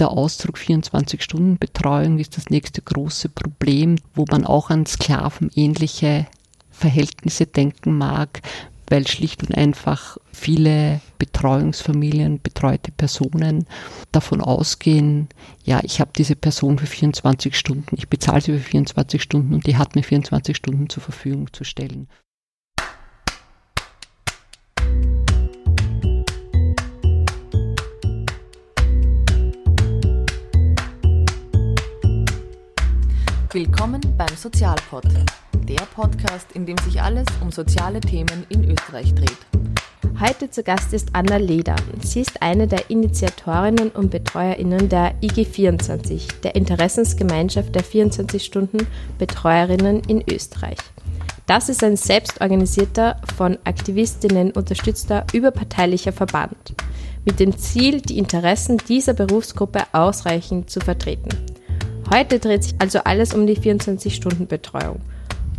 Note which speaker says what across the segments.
Speaker 1: der Ausdruck 24-Stunden-Betreuung ist das nächste große Problem, wo man auch an sklavenähnliche Verhältnisse denken mag, weil schlicht und einfach viele Betreuungsfamilien, betreute Personen davon ausgehen, ja, ich habe diese Person für 24 Stunden, ich bezahle sie für 24 Stunden und die hat mir 24 Stunden zur Verfügung zu stellen.
Speaker 2: Willkommen beim Sozialpod, der Podcast, in dem sich alles um soziale Themen in Österreich dreht.
Speaker 3: Heute zu Gast ist Anna Leder. Sie ist eine der Initiatorinnen und BetreuerInnen der IG24, der Interessensgemeinschaft der 24-Stunden-Betreuerinnen in Österreich. Das ist ein selbstorganisierter, von Aktivistinnen unterstützter überparteilicher Verband mit dem Ziel, die Interessen dieser Berufsgruppe ausreichend zu vertreten. Heute dreht sich also alles um die 24-Stunden-Betreuung.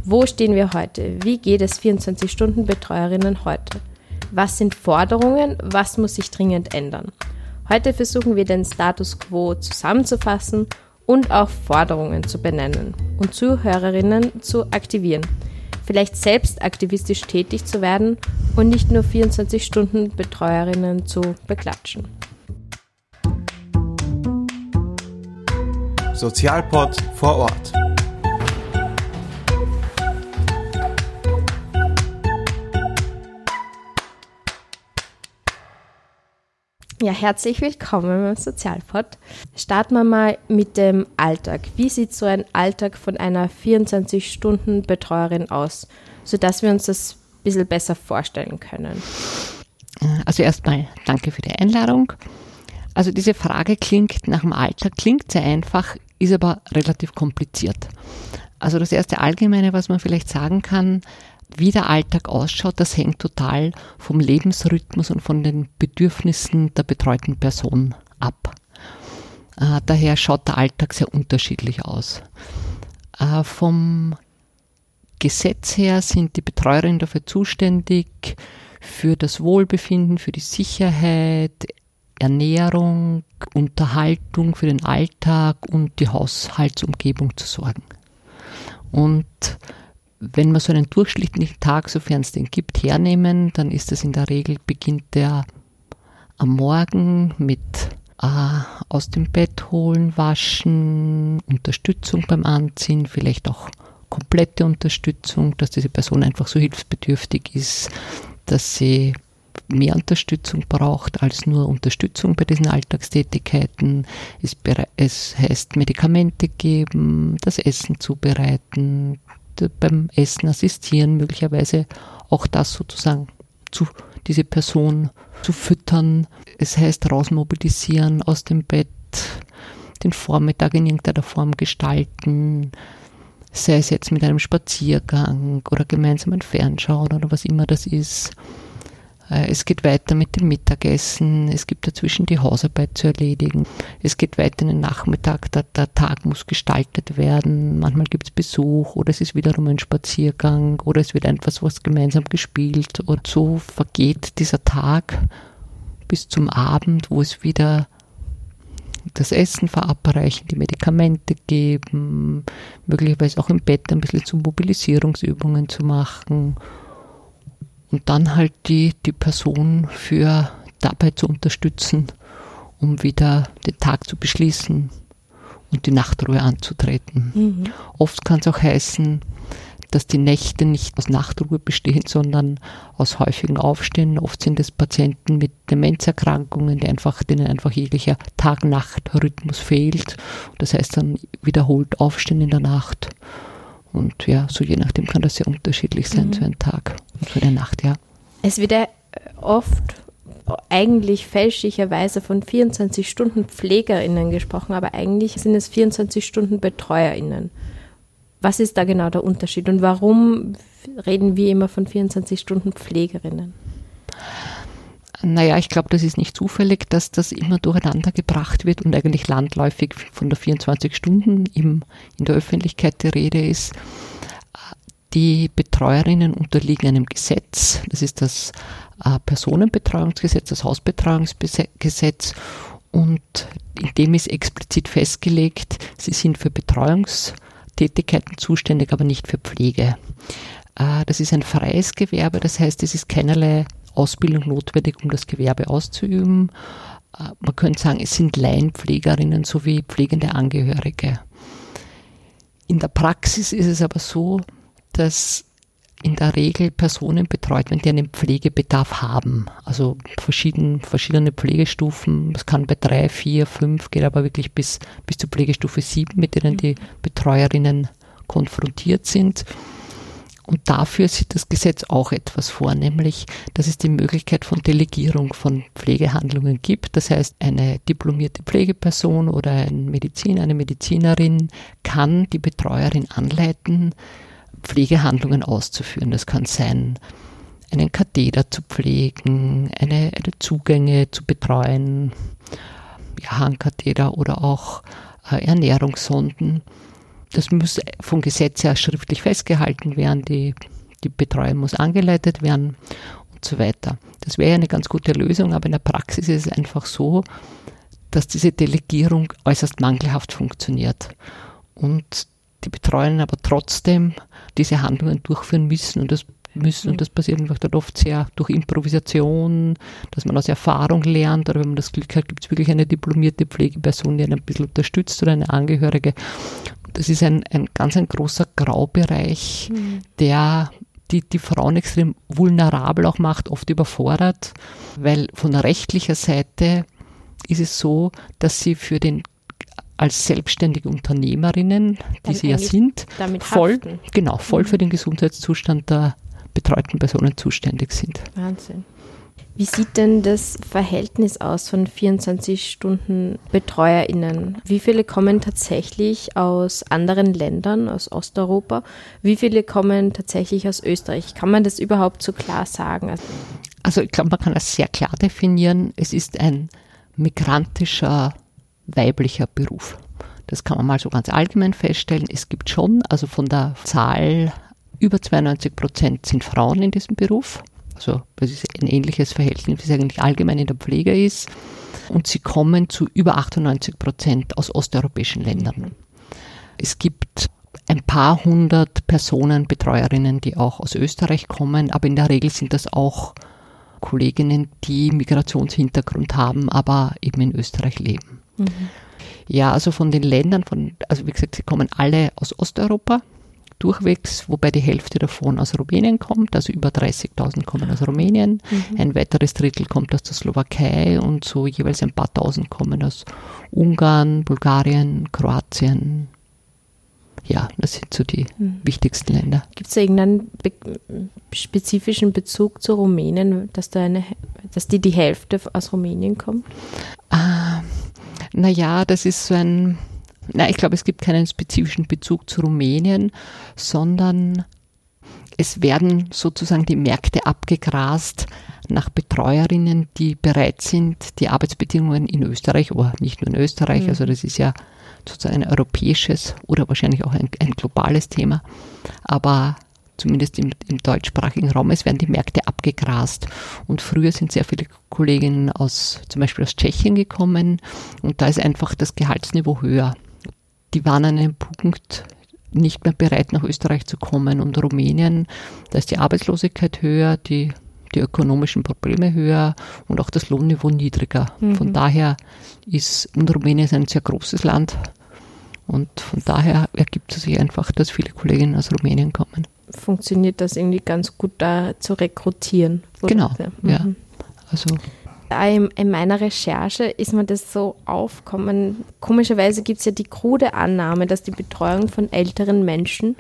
Speaker 3: Wo stehen wir heute? Wie geht es 24-Stunden-Betreuerinnen heute? Was sind Forderungen? Was muss sich dringend ändern? Heute versuchen wir den Status quo zusammenzufassen und auch Forderungen zu benennen und Zuhörerinnen zu aktivieren, vielleicht selbst aktivistisch tätig zu werden und nicht nur 24 Stunden Betreuerinnen zu beklatschen.
Speaker 4: Sozialpod vor Ort.
Speaker 3: Ja, herzlich willkommen beim Sozialpod. Starten wir mal mit dem Alltag. Wie sieht so ein Alltag von einer 24-Stunden-Betreuerin aus, sodass wir uns das ein bisschen besser vorstellen können?
Speaker 1: Also erstmal danke für die Einladung. Also diese Frage klingt nach dem Alltag, klingt sehr einfach, ist aber relativ kompliziert. Also das erste Allgemeine, was man vielleicht sagen kann, wie der Alltag ausschaut, das hängt total vom Lebensrhythmus und von den Bedürfnissen der betreuten Person ab. Äh, daher schaut der Alltag sehr unterschiedlich aus. Äh, vom Gesetz her sind die Betreuerinnen dafür zuständig, für das Wohlbefinden, für die Sicherheit, Ernährung, Unterhaltung für den Alltag und die Haushaltsumgebung zu sorgen. Und wenn wir so einen durchschnittlichen Tag, sofern es den gibt, hernehmen, dann ist es in der Regel, beginnt der am Morgen mit äh, aus dem Bett holen, waschen, Unterstützung beim Anziehen, vielleicht auch komplette Unterstützung, dass diese Person einfach so hilfsbedürftig ist, dass sie mehr Unterstützung braucht als nur Unterstützung bei diesen Alltagstätigkeiten. Es, es heißt Medikamente geben, das Essen zubereiten, beim Essen assistieren, möglicherweise auch das sozusagen zu diese Person zu füttern. Es heißt rausmobilisieren aus dem Bett, den Vormittag in irgendeiner Form gestalten, sei es jetzt mit einem Spaziergang oder gemeinsam ein Fernschauen oder was immer das ist. Äh, es geht weiter mit dem Mittagessen. Es gibt dazwischen die Hausarbeit zu erledigen. Es geht weiter in den Nachmittag. Der, der Tag muss gestaltet werden. Manchmal gibt es Besuch oder es ist wiederum ein Spaziergang oder es wird etwas was gemeinsam gespielt. Und so vergeht dieser Tag bis zum Abend, wo es wieder das Essen verabreichen, die Medikamente geben, möglicherweise auch im Bett ein bisschen zu Mobilisierungsübungen zu machen und dann halt die, die Person für dabei zu unterstützen, um wieder den Tag zu beschließen und die Nachtruhe anzutreten. Mhm. Oft kann es auch heißen, dass die Nächte nicht aus Nachtruhe bestehen, sondern aus häufigen Aufstehen. Oft sind es Patienten mit Demenzerkrankungen, die einfach, denen einfach jeglicher Tag-Nacht-Rhythmus fehlt. Das heißt dann wiederholt Aufstehen in der Nacht und ja, so je nachdem kann das sehr unterschiedlich sein mhm. für einen Tag und für eine Nacht, ja.
Speaker 3: Es wird ja oft eigentlich fälschlicherweise von 24 Stunden PflegerInnen gesprochen, aber eigentlich sind es 24 Stunden BetreuerInnen. Was ist da genau der Unterschied und warum reden wir immer von 24 Stunden Pflegerinnen?
Speaker 1: Naja, ich glaube, das ist nicht zufällig, dass das immer durcheinander gebracht wird und eigentlich landläufig von der 24 Stunden im, in der Öffentlichkeit die Rede ist. Die Betreuerinnen unterliegen einem Gesetz, das ist das äh, Personenbetreuungsgesetz, das Hausbetreuungsgesetz und in dem ist explizit festgelegt, sie sind für Betreuungstätigkeiten zuständig, aber nicht für Pflege. Äh, das ist ein freies Gewerbe, das heißt, es ist keinerlei Ausbildung notwendig, um das Gewerbe auszuüben. Äh, man könnte sagen, es sind Laienpflegerinnen sowie pflegende Angehörige. In der Praxis ist es aber so, dass in der Regel Personen betreut werden, die einen Pflegebedarf haben. Also verschieden, verschiedene Pflegestufen. Das kann bei drei, vier, fünf, geht aber wirklich bis, bis zur Pflegestufe sieben, mit denen die Betreuerinnen konfrontiert sind. Und dafür sieht das Gesetz auch etwas vor, nämlich, dass es die Möglichkeit von Delegierung von Pflegehandlungen gibt. Das heißt, eine diplomierte Pflegeperson oder ein Mediziner, eine Medizinerin kann die Betreuerin anleiten, Pflegehandlungen auszuführen. Das kann sein, einen Katheter zu pflegen, eine, eine Zugänge zu betreuen, ja, Handkatheter oder auch äh, Ernährungssonden. Das muss vom Gesetz her schriftlich festgehalten werden, die, die Betreuung muss angeleitet werden und so weiter. Das wäre eine ganz gute Lösung, aber in der Praxis ist es einfach so, dass diese Delegierung äußerst mangelhaft funktioniert. Und die Betreuerinnen aber trotzdem diese Handlungen durchführen müssen und das müssen und das passiert einfach dann oft sehr durch Improvisation, dass man aus Erfahrung lernt oder wenn man das Glück hat, gibt es wirklich eine diplomierte Pflegeperson, die einen ein bisschen unterstützt oder eine Angehörige. Das ist ein, ein ganz ein großer Graubereich, mhm. der die, die Frauen extrem vulnerabel auch macht, oft überfordert, weil von rechtlicher Seite ist es so, dass sie für den als selbstständige Unternehmerinnen, die sie ja sind, voll, genau, voll mhm. für den Gesundheitszustand der betreuten Personen zuständig sind.
Speaker 3: Wahnsinn. Wie sieht denn das Verhältnis aus von 24 Stunden BetreuerInnen? Wie viele kommen tatsächlich aus anderen Ländern, aus Osteuropa? Wie viele kommen tatsächlich aus Österreich? Kann man das überhaupt so klar sagen?
Speaker 1: Also ich glaube, man kann das sehr klar definieren. Es ist ein migrantischer weiblicher Beruf. Das kann man mal so ganz allgemein feststellen. Es gibt schon, also von der Zahl über 92 Prozent sind Frauen in diesem Beruf. Also das ist ein ähnliches Verhältnis, wie es eigentlich allgemein in der Pflege ist. Und sie kommen zu über 98 Prozent aus osteuropäischen Ländern. Es gibt ein paar hundert Personen, Betreuerinnen, die auch aus Österreich kommen, aber in der Regel sind das auch Kolleginnen, die Migrationshintergrund haben, aber eben in Österreich leben. Mhm. Ja, also von den Ländern, von, also wie gesagt, sie kommen alle aus Osteuropa durchwegs, wobei die Hälfte davon aus Rumänien kommt, also über 30.000 kommen aus Rumänien, mhm. ein weiteres Drittel kommt aus der Slowakei und so jeweils ein paar Tausend kommen aus Ungarn, Bulgarien, Kroatien. Ja, das sind so die mhm. wichtigsten Länder.
Speaker 3: Gibt es irgendeinen be spezifischen Bezug zu Rumänien, dass, da eine, dass die die Hälfte aus Rumänien kommt?
Speaker 1: Ah, naja, das ist so ein, na, ich glaube, es gibt keinen spezifischen Bezug zu Rumänien, sondern es werden sozusagen die Märkte abgegrast nach Betreuerinnen, die bereit sind, die Arbeitsbedingungen in Österreich, aber nicht nur in Österreich, mhm. also das ist ja sozusagen ein europäisches oder wahrscheinlich auch ein, ein globales Thema, aber zumindest im, im, deutschsprachigen Raum, es werden die Märkte abgegrast. Und früher sind sehr viele Kolleginnen aus, zum Beispiel aus Tschechien gekommen und da ist einfach das Gehaltsniveau höher. Die waren an einem Punkt nicht mehr bereit, nach Österreich zu kommen und Rumänien, da ist die Arbeitslosigkeit höher, die, die ökonomischen Probleme höher und auch das Lohnniveau niedriger. Mhm. Von daher ist, und Rumänien ist ein sehr großes Land, und von daher ergibt es sich einfach, dass viele Kolleginnen aus Rumänien kommen
Speaker 3: funktioniert das irgendwie ganz gut da zu rekrutieren.
Speaker 1: Genau, mhm. ja. Also
Speaker 3: in, in, meiner Recherche ist mir das so aufkommen. Komischerweise gibt es ja die krude Annahme, dass die Betreuung von älteren Menschen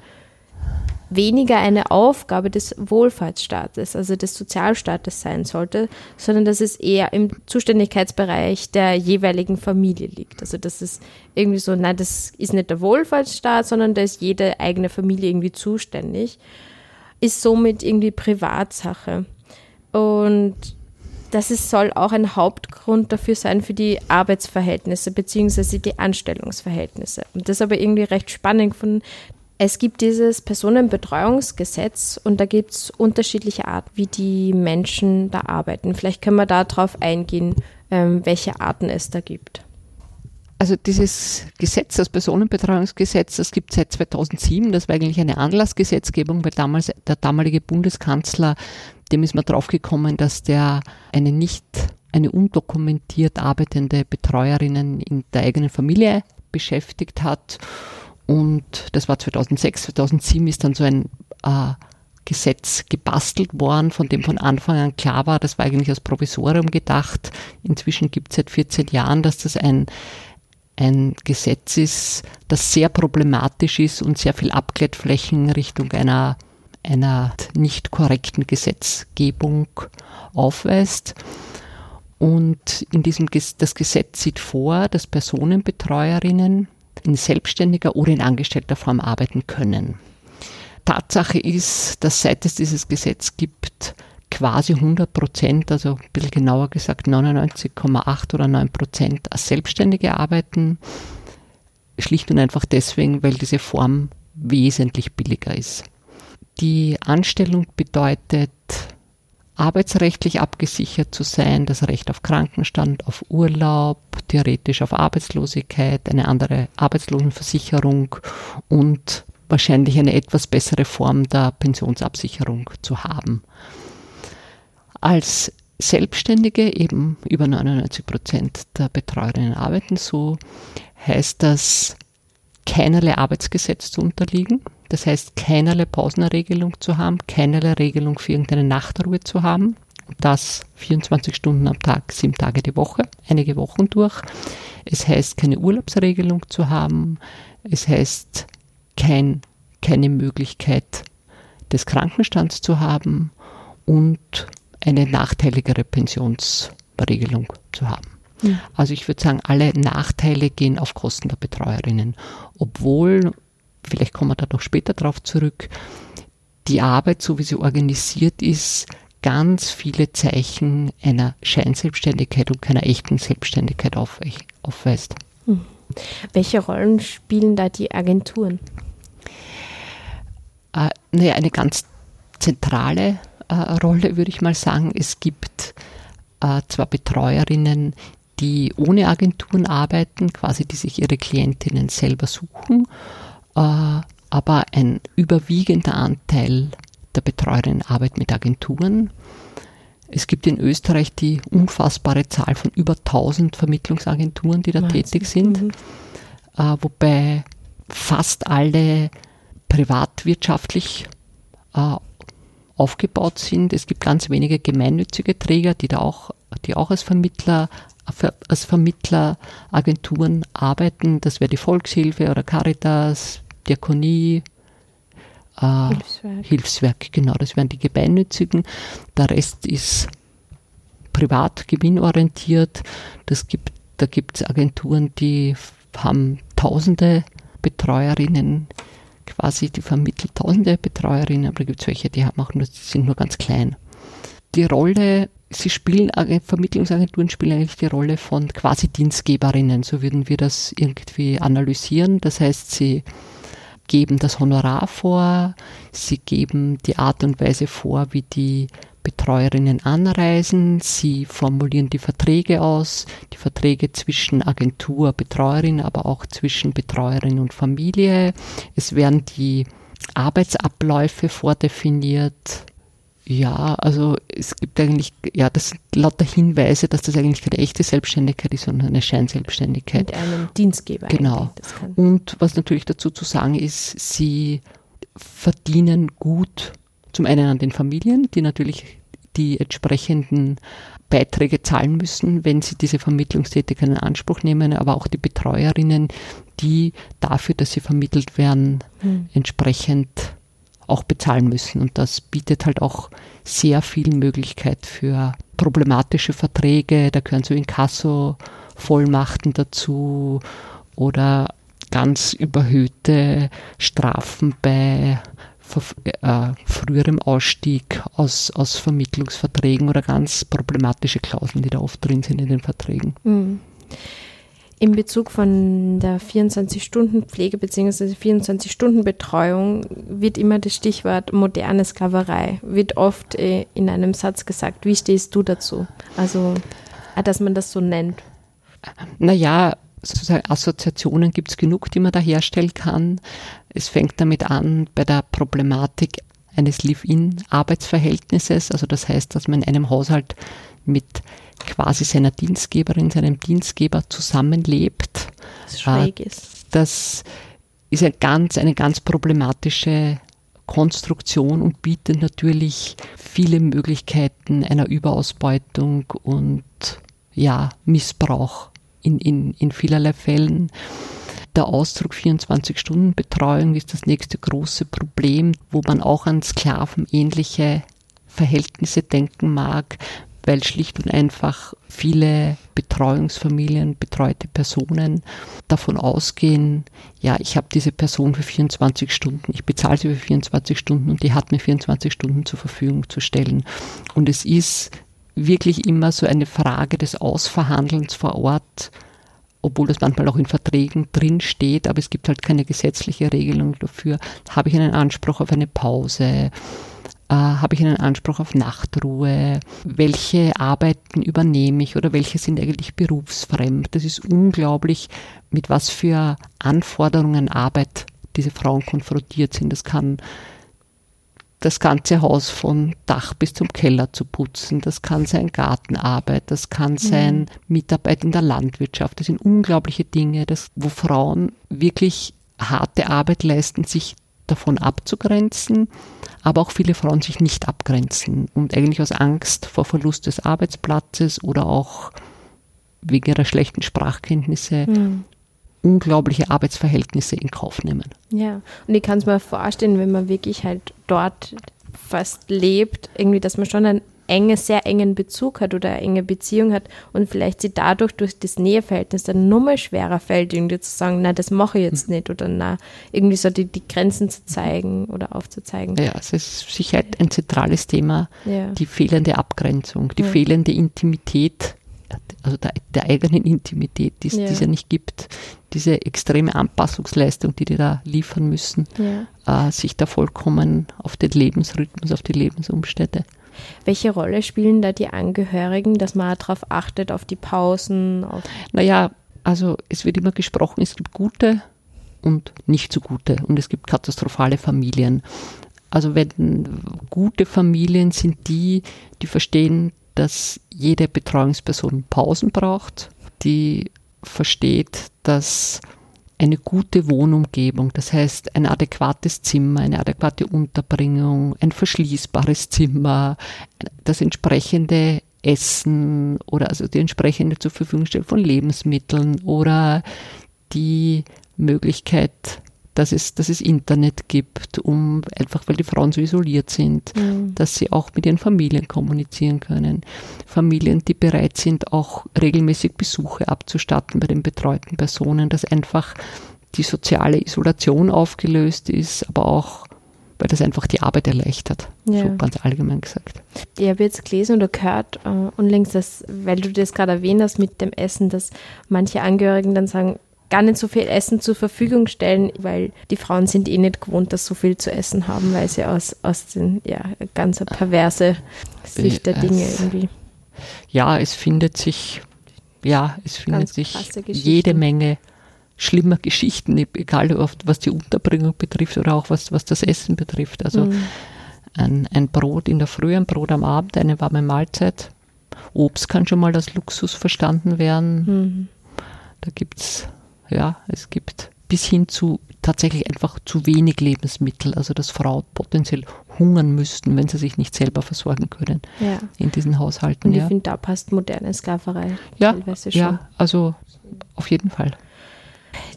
Speaker 3: weniger eine Aufgabe des Wohlfahrtsstaates, also des Sozialstaates sein sollte, sondern dass es eher im Zuständigkeitsbereich der jeweiligen Familie liegt. Also dass es irgendwie so, nein, das ist nicht der Wohlfahrtsstaat, sondern da ist jede eigene Familie irgendwie zuständig, ist somit irgendwie Privatsache. Und das ist, soll auch ein Hauptgrund dafür sein für die Arbeitsverhältnisse beziehungsweise die Anstellungsverhältnisse. Und das ist aber irgendwie recht spannend von es gibt dieses Personenbetreuungsgesetz und da gibt es unterschiedliche Arten, wie die Menschen da arbeiten. Vielleicht können wir darauf eingehen, ähm, welche Arten es da gibt.
Speaker 1: Also dieses Gesetz, das Personenbetreuungsgesetz, das gibt seit 2007. Das war eigentlich eine Anlassgesetzgebung, weil damals der damalige Bundeskanzler, dem ist man draufgekommen, dass der eine nicht, eine undokumentiert arbeitende Betreuerinnen in der eigenen Familie beschäftigt hat. Und das war 2006, 2007 ist dann so ein äh, Gesetz gebastelt worden, von dem von Anfang an klar war, das war eigentlich als Provisorium gedacht. Inzwischen gibt es seit 14 Jahren, dass das ein, ein Gesetz ist, das sehr problematisch ist und sehr viel Abklettflächen Richtung einer, einer nicht korrekten Gesetzgebung aufweist. Und in diesem, das Gesetz sieht vor, dass Personenbetreuerinnen in selbstständiger oder in angestellter Form arbeiten können. Tatsache ist, dass seit es dieses Gesetz gibt, quasi 100 Prozent, also ein bisschen genauer gesagt 99,8 oder 9 Prozent als Selbstständige arbeiten. Schlicht und einfach deswegen, weil diese Form wesentlich billiger ist. Die Anstellung bedeutet, arbeitsrechtlich abgesichert zu sein, das Recht auf Krankenstand, auf Urlaub, theoretisch auf Arbeitslosigkeit, eine andere Arbeitslosenversicherung und wahrscheinlich eine etwas bessere Form der Pensionsabsicherung zu haben. Als Selbstständige, eben über 99 Prozent der Betreuerinnen arbeiten so, heißt das, keinerlei Arbeitsgesetz zu unterliegen. Das heißt, keinerlei Pausenregelung zu haben, keinerlei Regelung für irgendeine Nachtruhe zu haben. Das 24 Stunden am Tag, sieben Tage die Woche, einige Wochen durch. Es heißt, keine Urlaubsregelung zu haben. Es heißt, kein, keine Möglichkeit des Krankenstands zu haben und eine nachteiligere Pensionsregelung zu haben. Mhm. Also ich würde sagen, alle Nachteile gehen auf Kosten der Betreuerinnen, obwohl, vielleicht kommen wir da noch später darauf zurück, die Arbeit, so wie sie organisiert ist, ganz viele Zeichen einer Scheinselbstständigkeit und keiner echten Selbstständigkeit aufweist.
Speaker 3: Mhm. Welche Rollen spielen da die Agenturen?
Speaker 1: Äh, naja, eine ganz zentrale Rolle, würde ich mal sagen. Es gibt äh, zwar Betreuerinnen, die ohne Agenturen arbeiten, quasi die sich ihre Klientinnen selber suchen, äh, aber ein überwiegender Anteil der Betreuerinnen arbeitet mit Agenturen. Es gibt in Österreich die unfassbare Zahl von über 1000 Vermittlungsagenturen, die da Wahnsinn. tätig sind, mhm. äh, wobei fast alle privatwirtschaftlich äh, aufgebaut sind. Es gibt ganz wenige gemeinnützige Träger, die da auch, die auch als Vermittler, als Vermittleragenturen arbeiten. Das wäre die Volkshilfe oder Caritas, Diakonie, äh, Hilfswerk. Hilfswerk, genau, das wären die gemeinnützigen. Der Rest ist privat gewinnorientiert. Das gibt, da gibt es Agenturen, die haben tausende Betreuerinnen, quasi, die vermittelt tausende Betreuerinnen, aber da gibt es welche, die machen das, die sind nur ganz klein. Die Rolle, sie spielen, Vermittlungsagenturen spielen eigentlich die Rolle von quasi Dienstgeberinnen, so würden wir das irgendwie analysieren. Das heißt, sie geben das Honorar vor, sie geben die Art und Weise vor, wie die Betreuerinnen anreisen, sie formulieren die Verträge aus, die Verträge zwischen Agentur, Betreuerin, aber auch zwischen Betreuerin und Familie. Es werden die Arbeitsabläufe vordefiniert. Ja, also es gibt eigentlich, ja, das sind lauter Hinweise, dass das eigentlich keine echte Selbstständigkeit ist, sondern eine Scheinselbstständigkeit.
Speaker 3: Mit einem Dienstgeber.
Speaker 1: Genau. Und was natürlich dazu zu sagen ist, sie verdienen gut zum einen an den Familien, die natürlich die entsprechenden Beiträge zahlen müssen, wenn sie diese Vermittlungstätigkeit in Anspruch nehmen, aber auch die Betreuerinnen, die dafür, dass sie vermittelt werden, mhm. entsprechend auch bezahlen müssen. Und das bietet halt auch sehr viel Möglichkeit für problematische Verträge. Da gehören so Inkasso-Vollmachten dazu oder ganz überhöhte Strafen bei äh, früherem Ausstieg aus, aus Vermittlungsverträgen oder ganz problematische Klauseln, die da oft drin sind in den Verträgen. Mhm.
Speaker 3: In Bezug von der 24-Stunden-Pflege bzw. 24-Stunden-Betreuung wird immer das Stichwort moderne Sklaverei, wird oft äh, in einem Satz gesagt. Wie stehst du dazu? Also Ah, dass man das so nennt.
Speaker 1: Naja, sozusagen Assoziationen gibt es genug, die man da herstellen kann. Es fängt damit an bei der Problematik eines Live-In-Arbeitsverhältnisses. Also das heißt, dass man in einem Haushalt mit quasi seiner Dienstgeberin, seinem Dienstgeber zusammenlebt.
Speaker 3: Das schräg ist.
Speaker 1: Das ist eine ganz, eine ganz problematische Konstruktion und bietet natürlich viele Möglichkeiten einer Überausbeutung und ja, Missbrauch in, in, in vielerlei Fällen. Der Ausdruck 24-Stunden-Betreuung ist das nächste große Problem, wo man auch an sklavenähnliche Verhältnisse denken mag, weil schlicht und einfach viele Betreuungsfamilien, betreute Personen davon ausgehen, ja, ich habe diese Person für 24 Stunden, ich bezahle sie für 24 Stunden und die hat mir 24 Stunden zur Verfügung zu stellen. Und es ist wirklich immer so eine Frage des Ausverhandelns vor Ort, obwohl das manchmal auch in Verträgen drin steht, aber es gibt halt keine gesetzliche Regelung dafür. Habe ich einen Anspruch auf eine Pause? Äh, habe ich einen Anspruch auf Nachtruhe? Welche Arbeiten übernehme ich oder welche sind eigentlich berufsfremd? Das ist unglaublich, mit was für Anforderungen Arbeit diese Frauen konfrontiert sind. Das kann das ganze Haus von Dach bis zum Keller zu putzen. Das kann sein Gartenarbeit, das kann sein mhm. Mitarbeit in der Landwirtschaft. Das sind unglaubliche Dinge, das, wo Frauen wirklich harte Arbeit leisten, sich davon abzugrenzen, aber auch viele Frauen sich nicht abgrenzen und eigentlich aus Angst vor Verlust des Arbeitsplatzes oder auch wegen ihrer schlechten Sprachkenntnisse mhm unglaubliche Arbeitsverhältnisse in Kauf nehmen.
Speaker 3: Ja, und ich kann es mir vorstellen, wenn man wirklich halt dort fast lebt, irgendwie, dass man schon einen engen, sehr engen Bezug hat oder eine enge Beziehung hat und vielleicht sie dadurch durch das Näheverhältnis dann nur mal schwerer fällt, irgendwie zu sagen, na, das mache ich jetzt nicht oder na, irgendwie so die, die Grenzen zu zeigen oder aufzuzeigen.
Speaker 1: Ja, es ist sicher ein zentrales Thema, ja. die fehlende Abgrenzung, die ja. fehlende Intimität also der, der eigenen Intimität, die ja. es ja nicht gibt, diese extreme Anpassungsleistung, die die da liefern müssen, ja. äh, sich da vollkommen auf den Lebensrhythmus, auf die Lebensumstände.
Speaker 3: Welche Rolle spielen da die Angehörigen, dass man darauf achtet, auf die Pausen? Auf
Speaker 1: naja, also es wird immer gesprochen, es gibt gute und nicht so gute und es gibt katastrophale Familien. Also wenn gute Familien sind die, die verstehen, dass jede Betreuungsperson Pausen braucht, die versteht, dass eine gute Wohnumgebung, das heißt ein adäquates Zimmer, eine adäquate Unterbringung, ein verschließbares Zimmer, das entsprechende Essen oder also die entsprechende zur Verfügung stellen von Lebensmitteln oder die Möglichkeit dass es, dass es Internet gibt, um einfach, weil die Frauen so isoliert sind, mhm. dass sie auch mit ihren Familien kommunizieren können. Familien, die bereit sind, auch regelmäßig Besuche abzustatten bei den betreuten Personen, dass einfach die soziale Isolation aufgelöst ist, aber auch weil das einfach die Arbeit erleichtert, ja. so ganz allgemein gesagt.
Speaker 3: Ich habe jetzt gelesen oder gehört äh, unlängst, dass, weil du das gerade erwähnt hast mit dem Essen, dass manche Angehörigen dann sagen, gar nicht so viel Essen zur Verfügung stellen, weil die Frauen sind eh nicht gewohnt, dass so viel zu essen haben, weil sie aus, aus den, ja, ganz perverse Sicht der Dinge irgendwie.
Speaker 1: Ja, es findet sich, ja, es findet sich jede Menge schlimmer Geschichten, egal was die Unterbringung betrifft oder auch was, was das Essen betrifft. Also mhm. ein, ein Brot in der Früh, ein Brot am Abend, eine warme Mahlzeit. Obst kann schon mal als Luxus verstanden werden. Mhm. Da gibt es ja, es gibt bis hin zu tatsächlich einfach zu wenig Lebensmittel, also dass Frauen potenziell hungern müssten, wenn sie sich nicht selber versorgen können ja. in diesen Haushalten.
Speaker 3: Und ich
Speaker 1: ja.
Speaker 3: finde, da passt moderne Sklaverei
Speaker 1: ja, teilweise schon. Ja, also auf jeden Fall.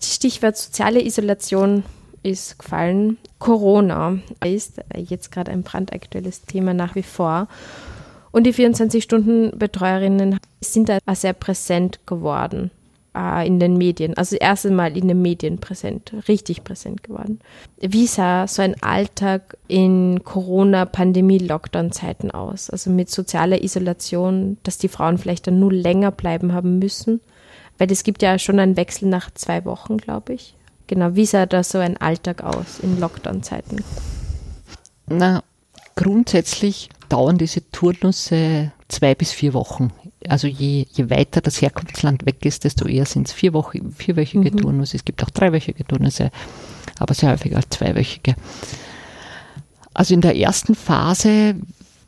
Speaker 3: Stichwort soziale Isolation ist gefallen. Corona ist jetzt gerade ein brandaktuelles Thema nach wie vor. Und die 24-Stunden-Betreuerinnen sind da sehr präsent geworden äh, in den Medien, also erst einmal in den Medien präsent, richtig präsent geworden. Wie sah so ein Alltag in Corona-Pandemie-Lockdown-Zeiten aus? Also mit sozialer Isolation, dass die Frauen vielleicht dann nur länger bleiben haben müssen? Weil es gibt ja schon einen Wechsel nach zwei Wochen, glaube ich. Genau, wie sah da so ein Alltag aus in Lockdown-Zeiten?
Speaker 1: Na, grundsätzlich dauern diese Turnusse zwei bis vier Wochen also je, je weiter das Herkunftsland weg ist, desto eher sind es vier Wochen, vierwöchige mhm. Turnusse. Es gibt auch dreiwöchige Turnusse, aber sehr häufig als zweiwöchige. Also in der ersten Phase,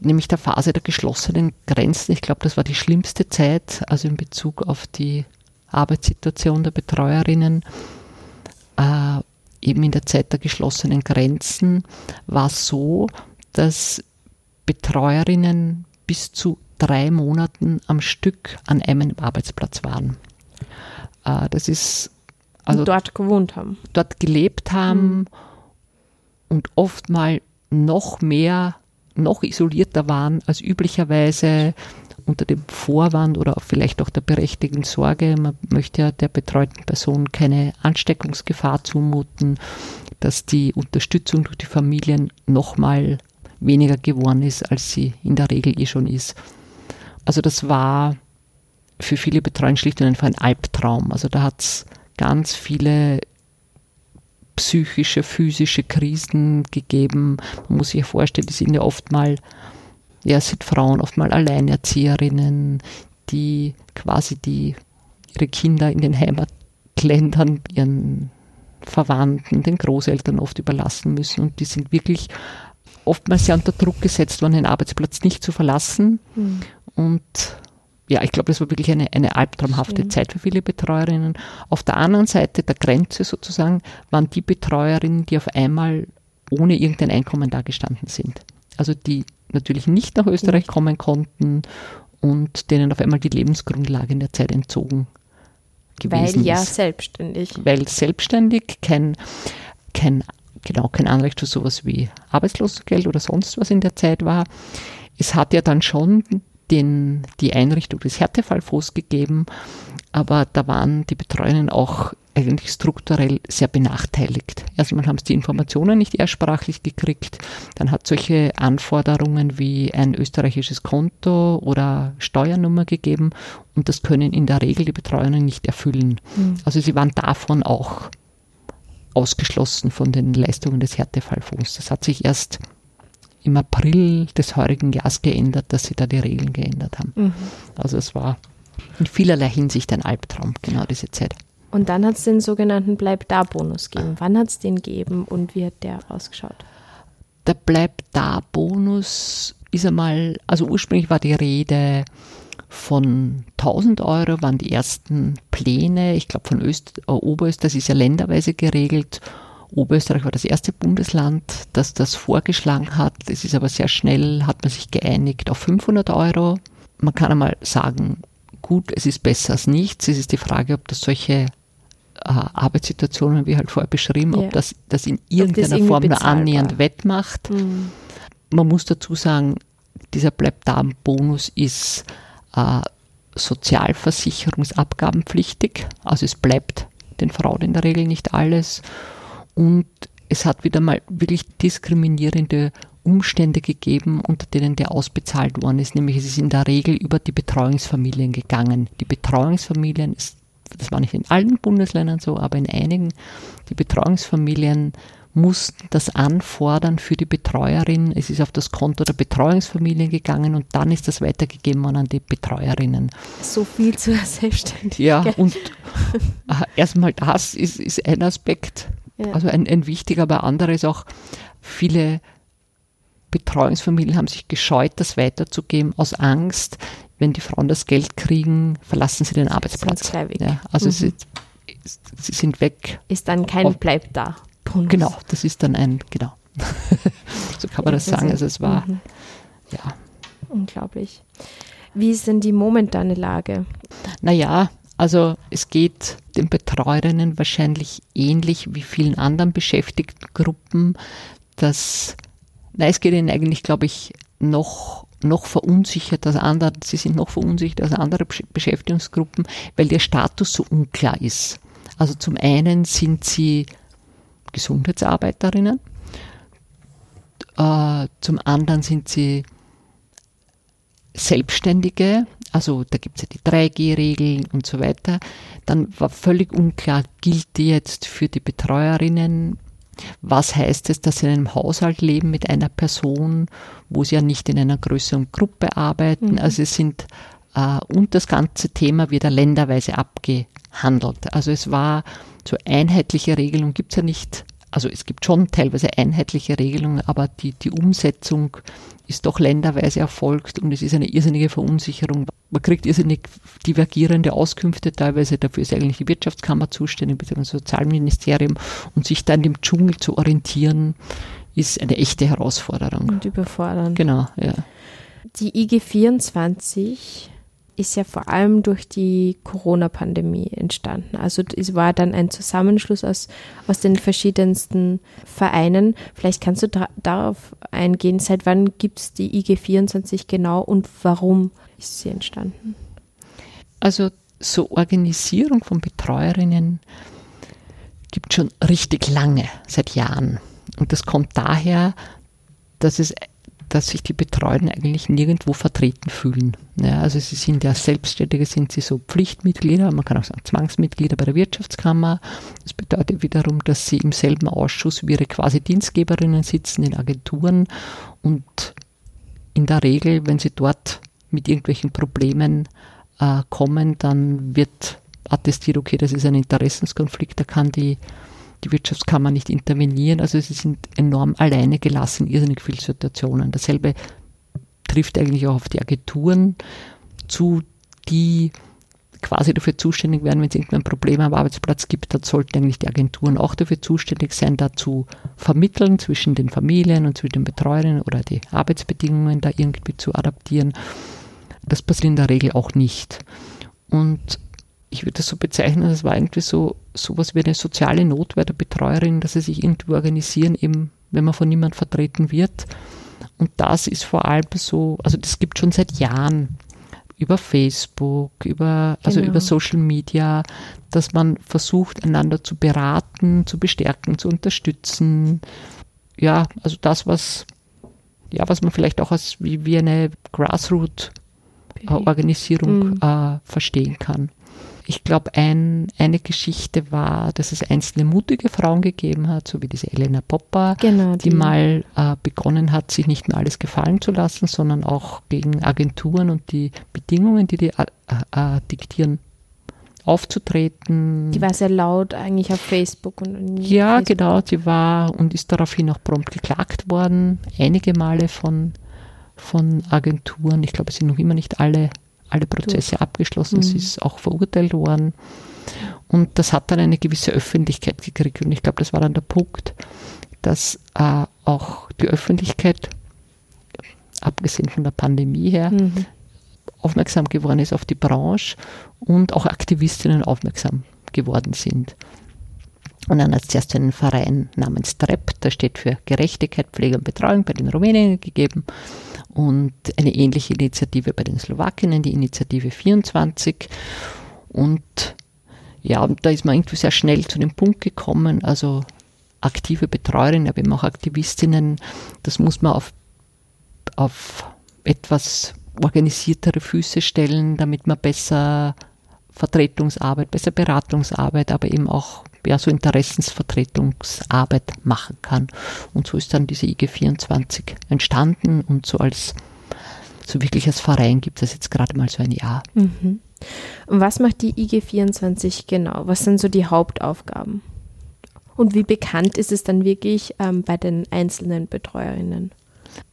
Speaker 1: nämlich der Phase der geschlossenen Grenzen, ich glaube, das war die schlimmste Zeit, also in Bezug auf die Arbeitssituation der Betreuerinnen, äh, eben in der Zeit der geschlossenen Grenzen, war es so, dass Betreuerinnen bis zu drei Monaten am Stück an einem Arbeitsplatz waren. Äh, das ist
Speaker 3: also und dort gewohnt haben.
Speaker 1: Dort gelebt haben mhm. und oft mal noch mehr, noch isolierter waren als üblicherweise unter dem Vorwand oder vielleicht auch der berechtigten Sorge, man möchte ja der betreuten Person keine Ansteckungsgefahr zumuten, dass die Unterstützung durch die Familien nochmal weniger geworden ist, als sie in der Regel eh schon ist. Also das war für viele Betreuer schlicht und einfach ein Albtraum. Also da hat es ganz viele psychische, physische Krisen gegeben. Man muss sich vorstellen, die sind ja oft mal, ja, sind Frauen, oft mal Alleinerzieherinnen, die quasi die, ihre Kinder in den Heimatländern ihren Verwandten, den Großeltern oft überlassen müssen und die sind wirklich oftmals sehr unter Druck gesetzt worden, den Arbeitsplatz nicht zu verlassen. Mhm. Und ja, ich glaube, das war wirklich eine, eine albtraumhafte Schön. Zeit für viele Betreuerinnen. Auf der anderen Seite der Grenze sozusagen waren die Betreuerinnen, die auf einmal ohne irgendein Einkommen dagestanden sind. Also die natürlich nicht nach Österreich kommen konnten und denen auf einmal die Lebensgrundlage in der Zeit entzogen gewesen
Speaker 3: Weil ja
Speaker 1: ist.
Speaker 3: selbstständig.
Speaker 1: Weil selbstständig, kein, kein, genau, kein Anrecht für sowas wie Arbeitslosengeld oder sonst was in der Zeit war. Es hat ja dann schon den, die Einrichtung des Härtefallfonds gegeben, aber da waren die Betreuerinnen auch eigentlich strukturell sehr benachteiligt. Erstmal haben sie die Informationen nicht erstsprachlich gekriegt, dann hat solche Anforderungen wie ein österreichisches Konto oder Steuernummer gegeben und das können in der Regel die Betreuerinnen nicht erfüllen. Mhm. Also sie waren davon auch ausgeschlossen von den Leistungen des Härtefallfonds. Das hat sich erst im April des heurigen Jahres geändert, dass sie da die Regeln geändert haben. Mhm. Also es war in vielerlei Hinsicht ein Albtraum, genau diese Zeit.
Speaker 3: Und dann hat es den sogenannten Bleib-da-Bonus gegeben. Wann hat es den gegeben und wie hat der ausgeschaut?
Speaker 1: Der Bleib-da-Bonus ist einmal, also ursprünglich war die Rede von 1000 Euro, waren die ersten Pläne, ich glaube von Öst, äh, Oberösterreich, das ist ja länderweise geregelt Oberösterreich war das erste Bundesland, das das vorgeschlagen hat. Es ist aber sehr schnell, hat man sich geeinigt auf 500 Euro. Man kann einmal sagen, gut, es ist besser als nichts. Es ist die Frage, ob das solche äh, Arbeitssituationen, wie halt vorher beschrieben, ja. ob das, das in irgendeiner das Form nur annähernd wettmacht. Mhm. Man muss dazu sagen, dieser Bleibdarm-Bonus ist äh, sozialversicherungsabgabenpflichtig. Also es bleibt den Frauen in der Regel nicht alles. Und es hat wieder mal wirklich diskriminierende Umstände gegeben, unter denen der ausbezahlt worden ist. Nämlich es ist in der Regel über die Betreuungsfamilien gegangen. Die Betreuungsfamilien, ist, das war nicht in allen Bundesländern so, aber in einigen, die Betreuungsfamilien mussten das anfordern für die Betreuerin. Es ist auf das Konto der Betreuungsfamilien gegangen und dann ist das weitergegeben worden an die Betreuerinnen.
Speaker 3: So viel zur Selbstständigkeit.
Speaker 1: Ja, und äh, erstmal das ist, ist ein Aspekt ja. Also ein, ein wichtiger, aber andere ist auch, viele Betreuungsfamilien haben sich gescheut, das weiterzugeben, aus Angst, wenn die Frauen das Geld kriegen, verlassen sie den Arbeitsplatz. Ja, also mhm. sie, sie, sind weg.
Speaker 3: Ist dann kein Auf, Bleib da.
Speaker 1: Punkt. Genau, das ist dann ein, genau. so kann man ja, das sagen. Also es war, mhm. ja.
Speaker 3: Unglaublich. Wie ist denn die momentane Lage?
Speaker 1: Naja, also es geht den Betreuerinnen wahrscheinlich ähnlich wie vielen anderen beschäftigten Gruppen, dass, nein, es geht ihnen eigentlich, glaube ich, noch, noch verunsichert als andere, sie sind noch verunsichert als andere Beschäftigungsgruppen, weil der Status so unklar ist. Also zum einen sind sie Gesundheitsarbeiterinnen, äh, zum anderen sind sie Selbstständige, also da gibt es ja die 3G-Regeln und so weiter. Dann war völlig unklar, gilt die jetzt für die Betreuerinnen? Was heißt es, dass sie in einem Haushalt leben mit einer Person, wo sie ja nicht in einer größeren Gruppe arbeiten? Mhm. Also es sind Äh, und das ganze Thema wird ja länderweise abgehandelt. Also es war so einheitliche Regelung gibt es ja nicht. Also es gibt schon teilweise einheitliche Regelungen, aber die, die Umsetzung ist doch länderweise erfolgt und es ist eine irrsinnige Verunsicherung. Man kriegt irrsinnig divergierende Auskünfte teilweise, dafür ist eigentlich die Wirtschaftskammer zuständig, bzw. das Sozialministerium und sich dann im Dschungel zu orientieren, ist eine echte Herausforderung.
Speaker 3: Und überfordernd.
Speaker 1: Genau, ja.
Speaker 3: Die IG 24 ist ja vor allem durch die Corona-Pandemie entstanden. Also es war dann ein Zusammenschluss aus, aus den verschiedensten Vereinen. Vielleicht kannst du darauf eingehen, seit wann gibt es die IG 24 genau und warum ist sie entstanden?
Speaker 1: Also so Organisierung von Betreuerinnen gibt schon richtig lange, seit Jahren. Und das kommt daher, dass es dass sich die Betreuenden eigentlich nirgendwo vertreten fühlen. Ja, also sie sind ja Selbstständige, sind sie so Pflichtmitglieder, man kann auch sagen Zwangsmitglieder bei der Wirtschaftskammer. Das bedeutet wiederum, dass sie im selben Ausschuss wie ihre quasi Dienstgeberinnen sitzen in Agenturen und in der Regel, wenn sie dort mit irgendwelchen Problemen äh, kommen, dann wird attestiert, okay, das ist ein Interessenskonflikt, da kann die die Wirtschaftskammer nicht intervenieren. Also sie sind enorm alleine gelassen in irrsinnig vielen Situationen. Dasselbe trifft eigentlich auch auf die Agenturen zu, die quasi dafür zuständig werden, wenn es irgendein Problem am Arbeitsplatz gibt, dann sollten eigentlich die Agenturen auch dafür zuständig sein, da zu vermitteln zwischen den Familien und zwischen den Betreuerinnen oder die Arbeitsbedingungen da irgendwie zu adaptieren. Das passiert in der Regel auch nicht. Und ich würde das so bezeichnen, das war irgendwie so sowas wie eine soziale Notwehr der Betreuerin, dass sie sich irgendwie organisieren, eben wenn man von niemand vertreten wird. Und das ist vor allem so, also das gibt schon seit Jahren über Facebook, über, also genau. über Social Media, dass man versucht, einander zu beraten, zu bestärken, zu unterstützen. Ja, also das, was, ja, was man vielleicht auch als wie, wie eine Grassroot-Organisierung mhm. äh, verstehen kann. Ich glaube, ein, eine Geschichte war, dass es einzelne mutige Frauen gegeben hat, so wie diese Elena Popper, genau, die, die, mal äh, begonnen hat, sich nicht mehr alles gefallen zu lassen, sondern auch gegen Agenturen und die Bedingungen, die die äh, äh, diktieren, aufzutreten.
Speaker 3: Die war sehr laut eigentlich auf Facebook. Und
Speaker 1: ja,
Speaker 3: Facebook.
Speaker 1: genau, sie war und ist daraufhin auch prompt geklagt worden, einige Male von, von Agenturen. Ich glaube, es sind noch immer nicht alle alle Prozesse abgeschlossen, mhm. sie ist auch verurteilt worden. Und das hat dann eine gewisse Öffentlichkeit gekriegt. Und ich glaube, das war dann der Punkt, dass äh, auch die Öffentlichkeit, abgesehen von der Pandemie her, mhm. aufmerksam geworden ist auf die Branche und auch Aktivistinnen aufmerksam geworden sind. Und dann hat es zuerst einen Verein namens TREP, der steht für Gerechtigkeit, Pflege und Betreuung bei den Rumäninnen gegeben und eine ähnliche Initiative bei den Slowakinnen, die Initiative 24. Und ja, da ist man irgendwie sehr schnell zu dem Punkt gekommen, also aktive Betreuerinnen, aber eben auch Aktivistinnen, das muss man auf, auf etwas organisiertere Füße stellen, damit man besser Vertretungsarbeit, besser Beratungsarbeit, aber eben auch ja, so Interessensvertretungsarbeit machen kann. Und so ist dann diese IG 24 entstanden und so als so wirklich als Verein gibt es jetzt gerade mal so ein Jahr.
Speaker 3: Mhm. Und was macht die IG 24 genau? Was sind so die Hauptaufgaben? Und wie bekannt ist es dann wirklich ähm, bei den einzelnen Betreuerinnen?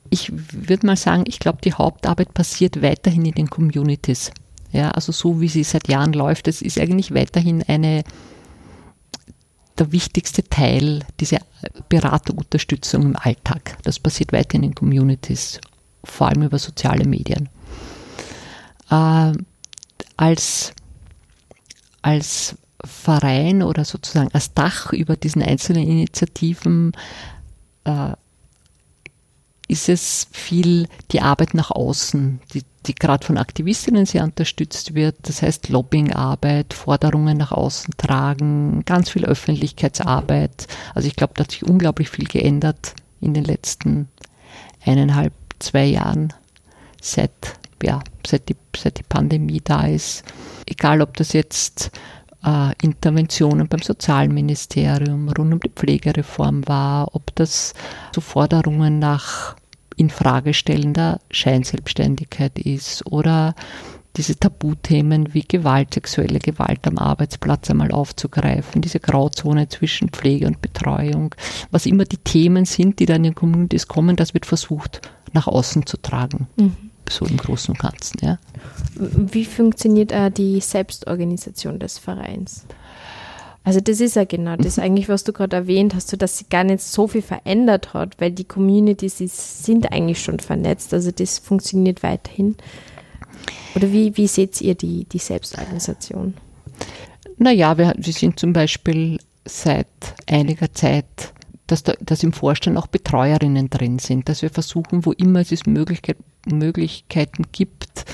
Speaker 1: Ich würde mal sagen, ich glaube, die Hauptarbeit passiert weiterhin in den Communities. Ja, also so wie sie seit Jahren läuft, es ist eigentlich weiterhin eine der wichtigste Teil dieser Beraterunterstützung im Alltag. Das passiert weiter in den Communities, vor allem über soziale Medien. Äh, als, als Verein oder sozusagen als Dach über diesen einzelnen Initiativen äh, ist es viel die Arbeit nach außen, die, die gerade von Aktivistinnen sehr unterstützt wird. Das heißt Lobbyingarbeit, Forderungen nach außen tragen, ganz viel Öffentlichkeitsarbeit. Also ich glaube, da hat sich unglaublich viel geändert in den letzten eineinhalb, zwei Jahren, seit, ja, seit, die, seit die Pandemie da ist. Egal, ob das jetzt äh, Interventionen beim Sozialministerium rund um die Pflegereform war, ob das so Forderungen nach Infragestellender Scheinselbstständigkeit ist oder diese Tabuthemen wie Gewalt, sexuelle Gewalt am Arbeitsplatz einmal aufzugreifen, diese Grauzone zwischen Pflege und Betreuung, was immer die Themen sind, die da in den Communities kommen, das wird versucht nach außen zu tragen. Mhm. So im Großen und Ganzen, ja.
Speaker 3: Wie funktioniert äh, die Selbstorganisation des Vereins? Also das ist ja genau das mhm. eigentlich, was du gerade erwähnt hast, so dass sie gar nicht so viel verändert hat, weil die Communities sind eigentlich schon vernetzt, also das funktioniert weiterhin. Oder wie, wie seht ihr die, die Selbstorganisation?
Speaker 1: Naja, wir, wir sind zum Beispiel seit einiger Zeit, dass, da, dass im Vorstand auch Betreuerinnen drin sind, dass wir versuchen, wo immer es Möglichkeit, Möglichkeiten gibt,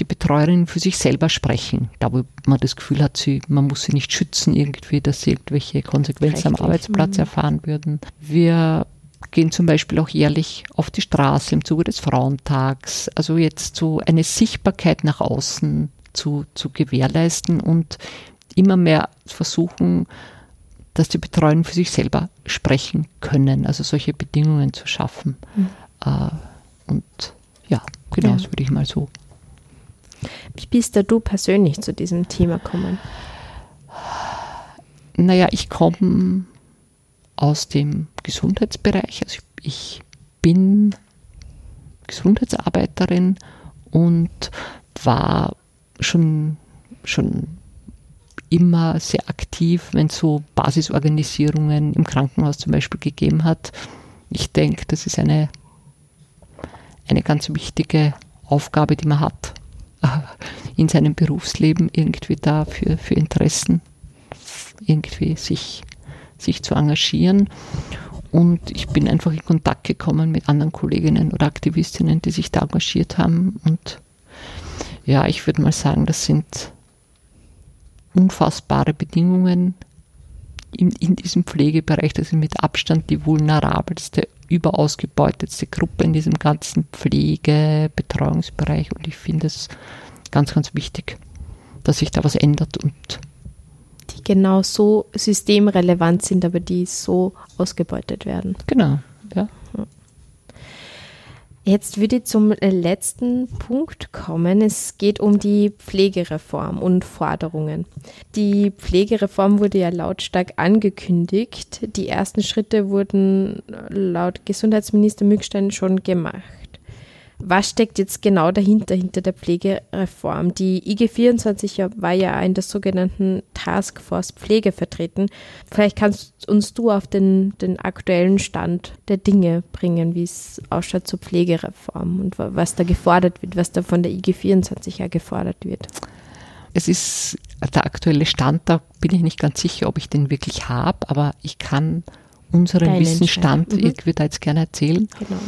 Speaker 1: die Betreuerinnen für sich selber sprechen. Da, wo man das Gefühl hat, sie, man muss sie nicht schützen irgendwie, dass sie irgendwelche Konsequenzen Rechtlich. am Arbeitsplatz mhm. erfahren würden. Wir gehen zum Beispiel auch jährlich auf die Straße im Zuge des Frauentags. Also jetzt so eine Sichtbarkeit nach außen zu, zu gewährleisten und immer mehr versuchen, dass die Betreuer für sich selber sprechen können, also solche Bedingungen zu schaffen. Mhm. Äh, und ja, genau, ja. das würde ich mal so.
Speaker 3: Wie bist da du persönlich zu diesem Thema gekommen?
Speaker 1: Naja, ich komme aus dem Gesundheitsbereich. Also ich, bin Gesundheitsarbeiterin und war schon, schon immer sehr aktiv, wenn es so Basisorganisierungen im Krankenhaus zum Beispiel gegeben hat. Ich denke, das ist eine, eine ganz wichtige Aufgabe, die man hat in seinem Berufsleben, irgendwie da für, für Interessen irgendwie sich sich zu engagieren. Und ich bin einfach in Kontakt gekommen mit anderen Kolleginnen oder Aktivistinnen, die sich da engagiert haben. Und ja, ich würde mal sagen, das sind unfassbare Bedingungen in, in diesem Pflegebereich. Das ist mit Abstand die vulnerabelste, überausgebeutetste Gruppe in diesem ganzen Pflege-, Betreuungsbereich. Und ich finde es ganz, ganz wichtig, dass sich da was ändert und
Speaker 3: die genau so systemrelevant sind, aber die so ausgebeutet werden.
Speaker 1: Genau.
Speaker 3: Jetzt würde ich zum letzten Punkt kommen. Es geht um die Pflegereform und Forderungen. Die Pflegereform wurde ja lautstark angekündigt. Die ersten Schritte wurden laut Gesundheitsminister Mückstein schon gemacht. Was steckt jetzt genau dahinter, hinter der Pflegereform? Die IG24 war ja in der sogenannten Taskforce Pflege vertreten. Vielleicht kannst uns du auf den, den aktuellen Stand der Dinge bringen, wie es ausschaut zur Pflegereform und was da gefordert wird, was da von der IG24 ja gefordert wird.
Speaker 1: Es ist der aktuelle Stand, da bin ich nicht ganz sicher, ob ich den wirklich habe, aber ich kann unseren Wissensstand mhm. irgendwie da jetzt gerne erzählen. Genau.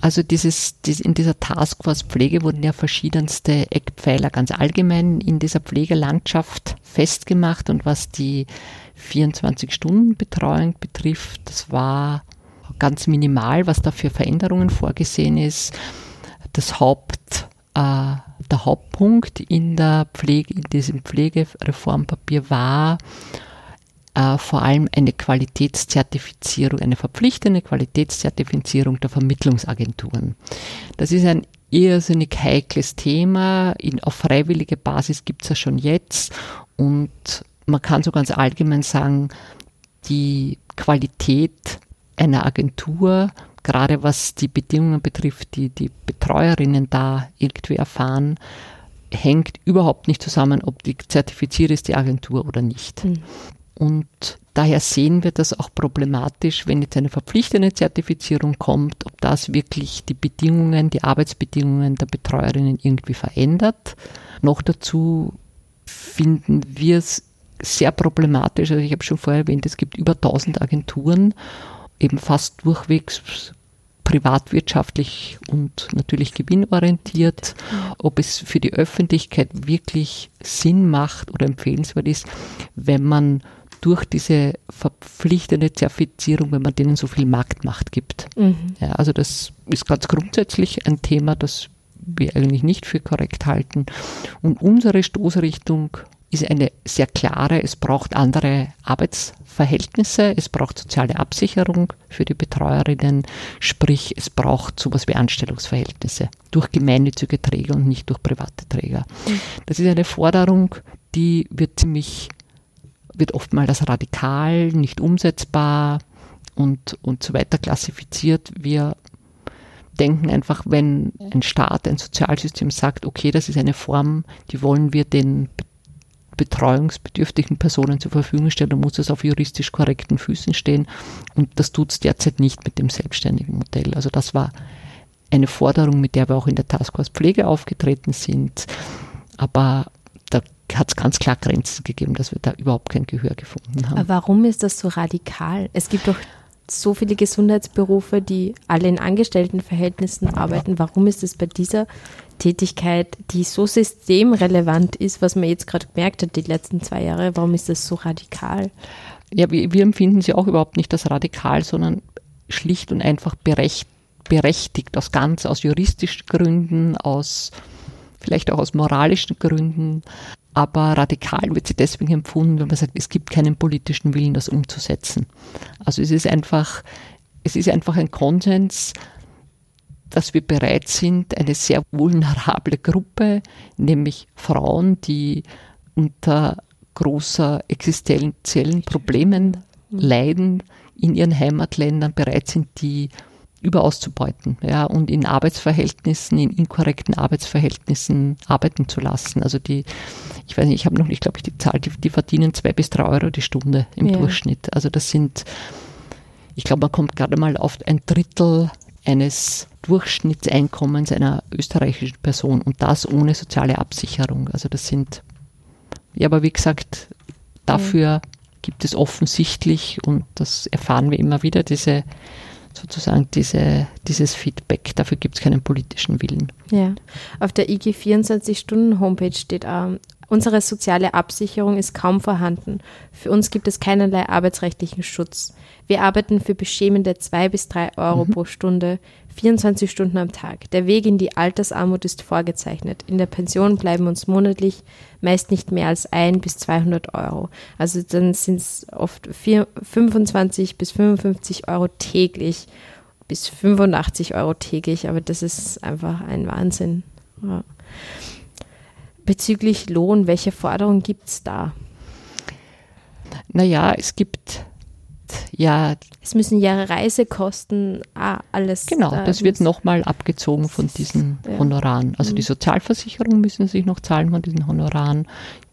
Speaker 1: Also dieses, in dieser Taskforce Pflege wurden ja verschiedenste Eckpfeiler ganz allgemein in dieser Pflegelandschaft festgemacht und was die 24-Stunden-Betreuung betrifft, das war ganz minimal, was da für Veränderungen vorgesehen ist. Das Haupt, äh, der Hauptpunkt in der Pflege, in diesem Pflegereformpapier war, äh, vor allem eine Qualitätszertifizierung, eine verpflichtende Qualitätszertifizierung der Vermittlungsagenturen. Das ist ein irrsinnig heikles Thema. In, auf freiwillige Basis gibt es ja schon jetzt und man kann so ganz allgemein sagen, die Qualität einer Agentur, gerade was die Bedingungen betrifft, die die Betreuerinnen da irgendwie erfahren, hängt überhaupt nicht zusammen, ob die zertifiziert ist, die Agentur oder nicht. Mhm. Und daher sehen wir das auch problematisch, wenn jetzt eine verpflichtende Zertifizierung kommt, ob das wirklich die Bedingungen, die Arbeitsbedingungen der Betreuerinnen irgendwie verändert. Noch dazu finden wir es sehr problematisch. Also ich habe schon vorher erwähnt, es gibt über 1000 Agenturen, eben fast durchwegs privatwirtschaftlich und natürlich gewinnorientiert, ob es für die Öffentlichkeit wirklich Sinn macht oder empfehlenswert ist, wenn man durch diese verpflichtende Zertifizierung, wenn man denen so viel Marktmacht gibt. Mhm. Ja, also das ist ganz grundsätzlich ein Thema, das wir eigentlich nicht für korrekt halten. Und unsere Stoßrichtung ist eine sehr klare, es braucht andere Arbeitsverhältnisse, es braucht soziale Absicherung für die Betreuerinnen, sprich es braucht sowas wie Anstellungsverhältnisse durch gemeinnützige Träger und nicht durch private Träger. Mhm. Das ist eine Forderung, die wird ziemlich, wird oftmals als radikal, nicht umsetzbar und, und so weiter klassifiziert. Wir denken einfach, wenn ein Staat, ein Sozialsystem sagt, okay, das ist eine Form, die wollen wir den betreuungsbedürftigen Personen zur Verfügung stellen, dann muss es auf juristisch korrekten Füßen stehen. Und das tut es derzeit nicht mit dem selbstständigen Modell. Also das war eine Forderung, mit der wir auch in der Taskforce Pflege aufgetreten sind. Aber hat es ganz klar Grenzen gegeben, dass wir da überhaupt kein Gehör gefunden haben.
Speaker 3: Aber warum ist das so radikal? Es gibt doch so viele Gesundheitsberufe, die alle in Angestelltenverhältnissen arbeiten. Warum ist es bei dieser Tätigkeit, die so systemrelevant ist, was man jetzt gerade gemerkt hat, die letzten zwei Jahre, warum ist das so radikal?
Speaker 1: Ja, wir, wir empfinden sie auch überhaupt nicht als radikal, sondern schlicht und einfach berecht, berechtigt, aus ganz, aus juristischen Gründen, aus vielleicht auch aus moralischen Gründen. Aber radikal wird sie deswegen empfunden, wenn man sagt, es gibt keinen politischen Willen, das umzusetzen. Also es ist einfach, es ist einfach ein Konsens, dass wir bereit sind, eine sehr vulnerable Gruppe, nämlich Frauen, die unter großer existenziellen Problemen leiden, in ihren Heimatländern bereit sind, die überauszubeuten ja, und in Arbeitsverhältnissen, in inkorrekten Arbeitsverhältnissen arbeiten zu lassen. Also die, ich weiß nicht, ich habe noch nicht, glaube ich, die Zahl, die, die, verdienen zwei bis drei Euro die Stunde im ja. Durchschnitt. Also das sind, ich glaube, man kommt gerade mal auf ein Drittel eines Durchschnittseinkommens einer österreichischen Person und das ohne soziale Absicherung. Also das sind, ja, aber wie gesagt, dafür ja. gibt es offensichtlich, und das erfahren wir immer wieder, diese sozusagen diese, dieses Feedback. Dafür gibt es keinen politischen Willen.
Speaker 3: Ja, auf der IG 24-Stunden-Homepage steht auch, unsere soziale Absicherung ist kaum vorhanden. Für uns gibt es keinerlei arbeitsrechtlichen Schutz. Wir arbeiten für beschämende zwei bis drei Euro mhm. pro Stunde, 24 Stunden am Tag. Der Weg in die Altersarmut ist vorgezeichnet. In der Pension bleiben uns monatlich meist nicht mehr als ein bis 200 Euro. Also dann sind es oft vier, 25 bis 55 Euro täglich, bis 85 Euro täglich. Aber das ist einfach ein Wahnsinn. Ja. Bezüglich Lohn, welche Forderungen gibt es da?
Speaker 1: Naja, es gibt ja.
Speaker 3: Es müssen ja Reisekosten, ah, alles.
Speaker 1: Genau, da das wird nochmal abgezogen von diesen ja. Honoraren. Also mhm. die Sozialversicherung müssen sich noch zahlen von diesen Honoraren,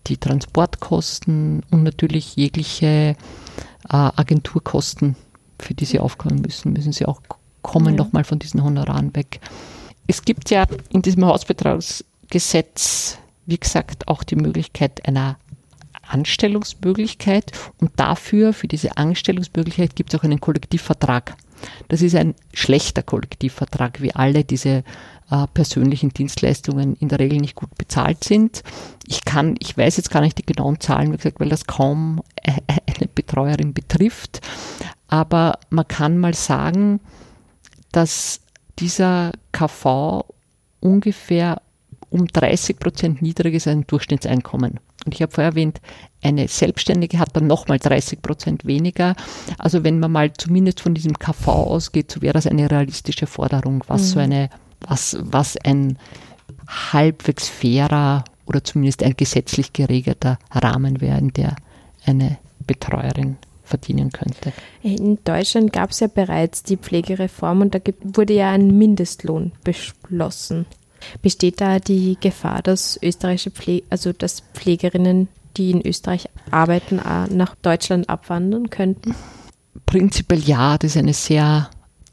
Speaker 1: die Transportkosten und natürlich jegliche äh, Agenturkosten, für die sie aufkommen müssen, müssen sie auch kommen ja. nochmal von diesen Honoraren weg. Es gibt ja in diesem Hausbetragsgesetz, wie gesagt, auch die Möglichkeit einer Anstellungsmöglichkeit und dafür, für diese Anstellungsmöglichkeit gibt es auch einen Kollektivvertrag. Das ist ein schlechter Kollektivvertrag, wie alle diese äh, persönlichen Dienstleistungen in der Regel nicht gut bezahlt sind. Ich kann, ich weiß jetzt gar nicht die genauen Zahlen, wie gesagt, weil das kaum eine Betreuerin betrifft. Aber man kann mal sagen, dass dieser KV ungefähr um 30 Prozent niedriger ist als ein Durchschnittseinkommen. Und ich habe vorher erwähnt, eine Selbstständige hat dann nochmal 30 Prozent weniger. Also wenn man mal zumindest von diesem KV ausgeht, so wäre das eine realistische Forderung, was mhm. so eine, was, was ein halbwegs fairer oder zumindest ein gesetzlich geregelter Rahmen wäre, in der eine Betreuerin verdienen könnte.
Speaker 3: In Deutschland gab es ja bereits die Pflegereform und da wurde ja ein Mindestlohn beschlossen. Besteht da die Gefahr, dass österreichische Pflege, also dass Pflegerinnen, die in Österreich arbeiten, nach Deutschland abwandern könnten?
Speaker 1: Prinzipiell ja, das ist eine sehr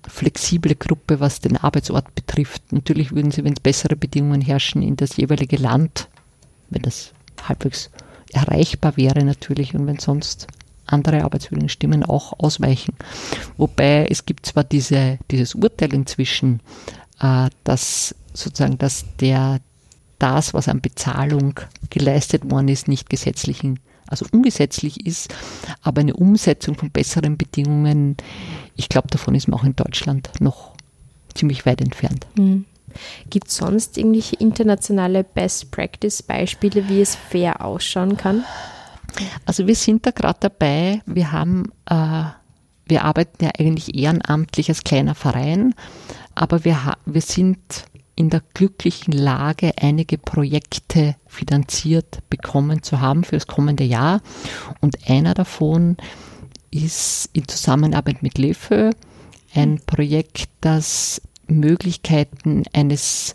Speaker 1: flexible Gruppe, was den Arbeitsort betrifft. Natürlich würden sie, wenn es bessere Bedingungen herrschen, in das jeweilige Land, wenn das halbwegs erreichbar wäre natürlich und wenn sonst andere Arbeitsbedingungen stimmen, auch ausweichen. Wobei es gibt zwar diese, dieses Urteil inzwischen, äh, dass sozusagen, dass der das, was an Bezahlung geleistet worden ist, nicht gesetzlichen, also ungesetzlich ist, aber eine Umsetzung von besseren Bedingungen, ich glaube, davon ist man auch in Deutschland noch ziemlich weit entfernt.
Speaker 3: Mhm. Gibt es sonst irgendwelche internationale Best-Practice-Beispiele, wie es fair ausschauen kann?
Speaker 1: Also wir sind da gerade dabei, wir haben, äh, wir arbeiten ja eigentlich ehrenamtlich als kleiner Verein, aber wir, wir sind in der glücklichen Lage, einige Projekte finanziert bekommen zu haben für das kommende Jahr. Und einer davon ist in Zusammenarbeit mit LEFÖ ein Projekt, das Möglichkeiten eines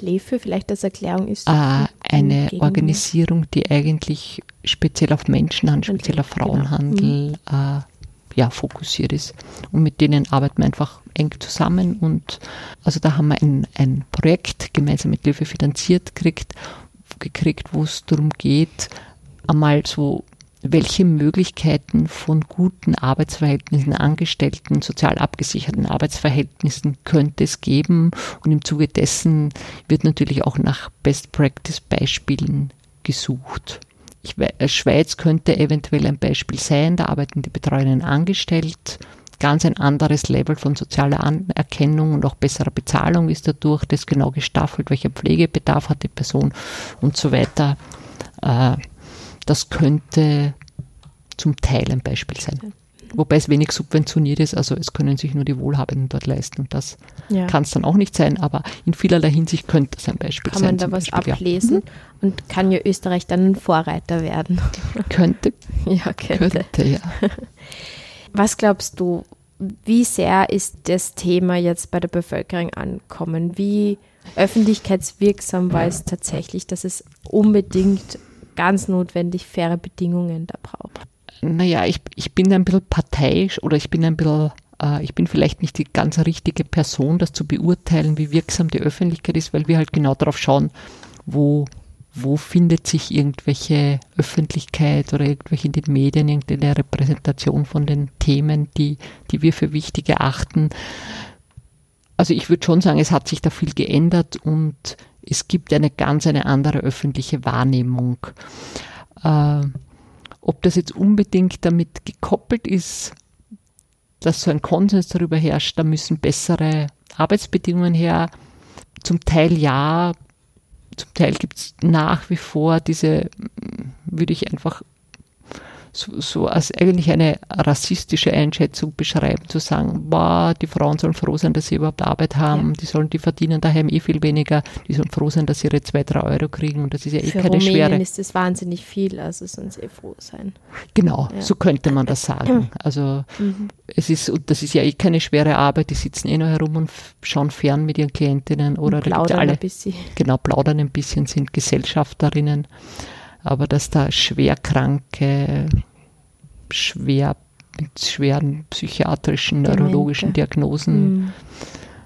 Speaker 3: LEFÖ vielleicht als Erklärung ist?
Speaker 1: Äh, eine Organisierung, die eigentlich speziell auf Menschenhandel, speziell auf genau. Frauenhandel genau. äh, ja, fokussiert ist. Und mit denen arbeiten wir einfach eng zusammen. Und also da haben wir ein, ein Projekt gemeinsam mit Löwe finanziert gekriegt, gekriegt, wo es darum geht, einmal so welche Möglichkeiten von guten Arbeitsverhältnissen, Angestellten, sozial abgesicherten Arbeitsverhältnissen könnte es geben. Und im Zuge dessen wird natürlich auch nach Best Practice Beispielen gesucht. Ich, äh, Schweiz könnte eventuell ein Beispiel sein, da arbeiten die Betreuerinnen angestellt. Ganz ein anderes Level von sozialer Anerkennung und auch besserer Bezahlung ist dadurch. Das genau gestaffelt, welcher Pflegebedarf hat die Person und so weiter. Äh, das könnte zum Teil ein Beispiel sein. Wobei es wenig subventioniert ist, also es können sich nur die Wohlhabenden dort leisten und das ja. kann es dann auch nicht sein, aber in vielerlei Hinsicht könnte es ein Beispiel
Speaker 3: kann
Speaker 1: sein.
Speaker 3: Kann man da was Beispiel, ablesen ja. Mhm. und kann ja Österreich dann ein Vorreiter werden?
Speaker 1: Könnte.
Speaker 3: ja, könnte. könnte ja. Was glaubst du, wie sehr ist das Thema jetzt bei der Bevölkerung ankommen? Wie öffentlichkeitswirksam war es tatsächlich, dass es unbedingt ganz notwendig faire Bedingungen da braucht?
Speaker 1: Naja, ich, ich bin ein bisschen parteiisch oder ich bin ein bisschen, äh, ich bin vielleicht nicht die ganz richtige Person, das zu beurteilen, wie wirksam die Öffentlichkeit ist, weil wir halt genau darauf schauen, wo, wo findet sich irgendwelche Öffentlichkeit oder irgendwelche in den Medien, irgendeine Repräsentation von den Themen, die, die wir für wichtig erachten. Also ich würde schon sagen, es hat sich da viel geändert und es gibt eine ganz eine andere öffentliche Wahrnehmung. Äh, ob das jetzt unbedingt damit gekoppelt ist, dass so ein Konsens darüber herrscht, da müssen bessere Arbeitsbedingungen her. Zum Teil ja, zum Teil gibt es nach wie vor diese, würde ich einfach so, so als eigentlich eine rassistische Einschätzung beschreiben, zu sagen, boah, die Frauen sollen froh sein, dass sie überhaupt Arbeit haben, ja. die sollen, die verdienen daheim eh viel weniger, die sollen froh sein, dass sie ihre zwei, drei Euro kriegen und das ist ja eh
Speaker 3: Für
Speaker 1: keine
Speaker 3: Rumänien
Speaker 1: schwere.
Speaker 3: ist das wahnsinnig viel, also sollen sie eh froh sein.
Speaker 1: Genau, ja. so könnte man das sagen. Also mhm. es ist, und das ist ja eh keine schwere Arbeit, die sitzen eh noch herum und schauen fern mit ihren Klientinnen oder
Speaker 3: und plaudern
Speaker 1: alle,
Speaker 3: ein bisschen.
Speaker 1: Genau, plaudern ein bisschen, sind Gesellschafterinnen aber dass da schwerkranke, schwer mit schweren psychiatrischen, Demente. neurologischen Diagnosen mhm.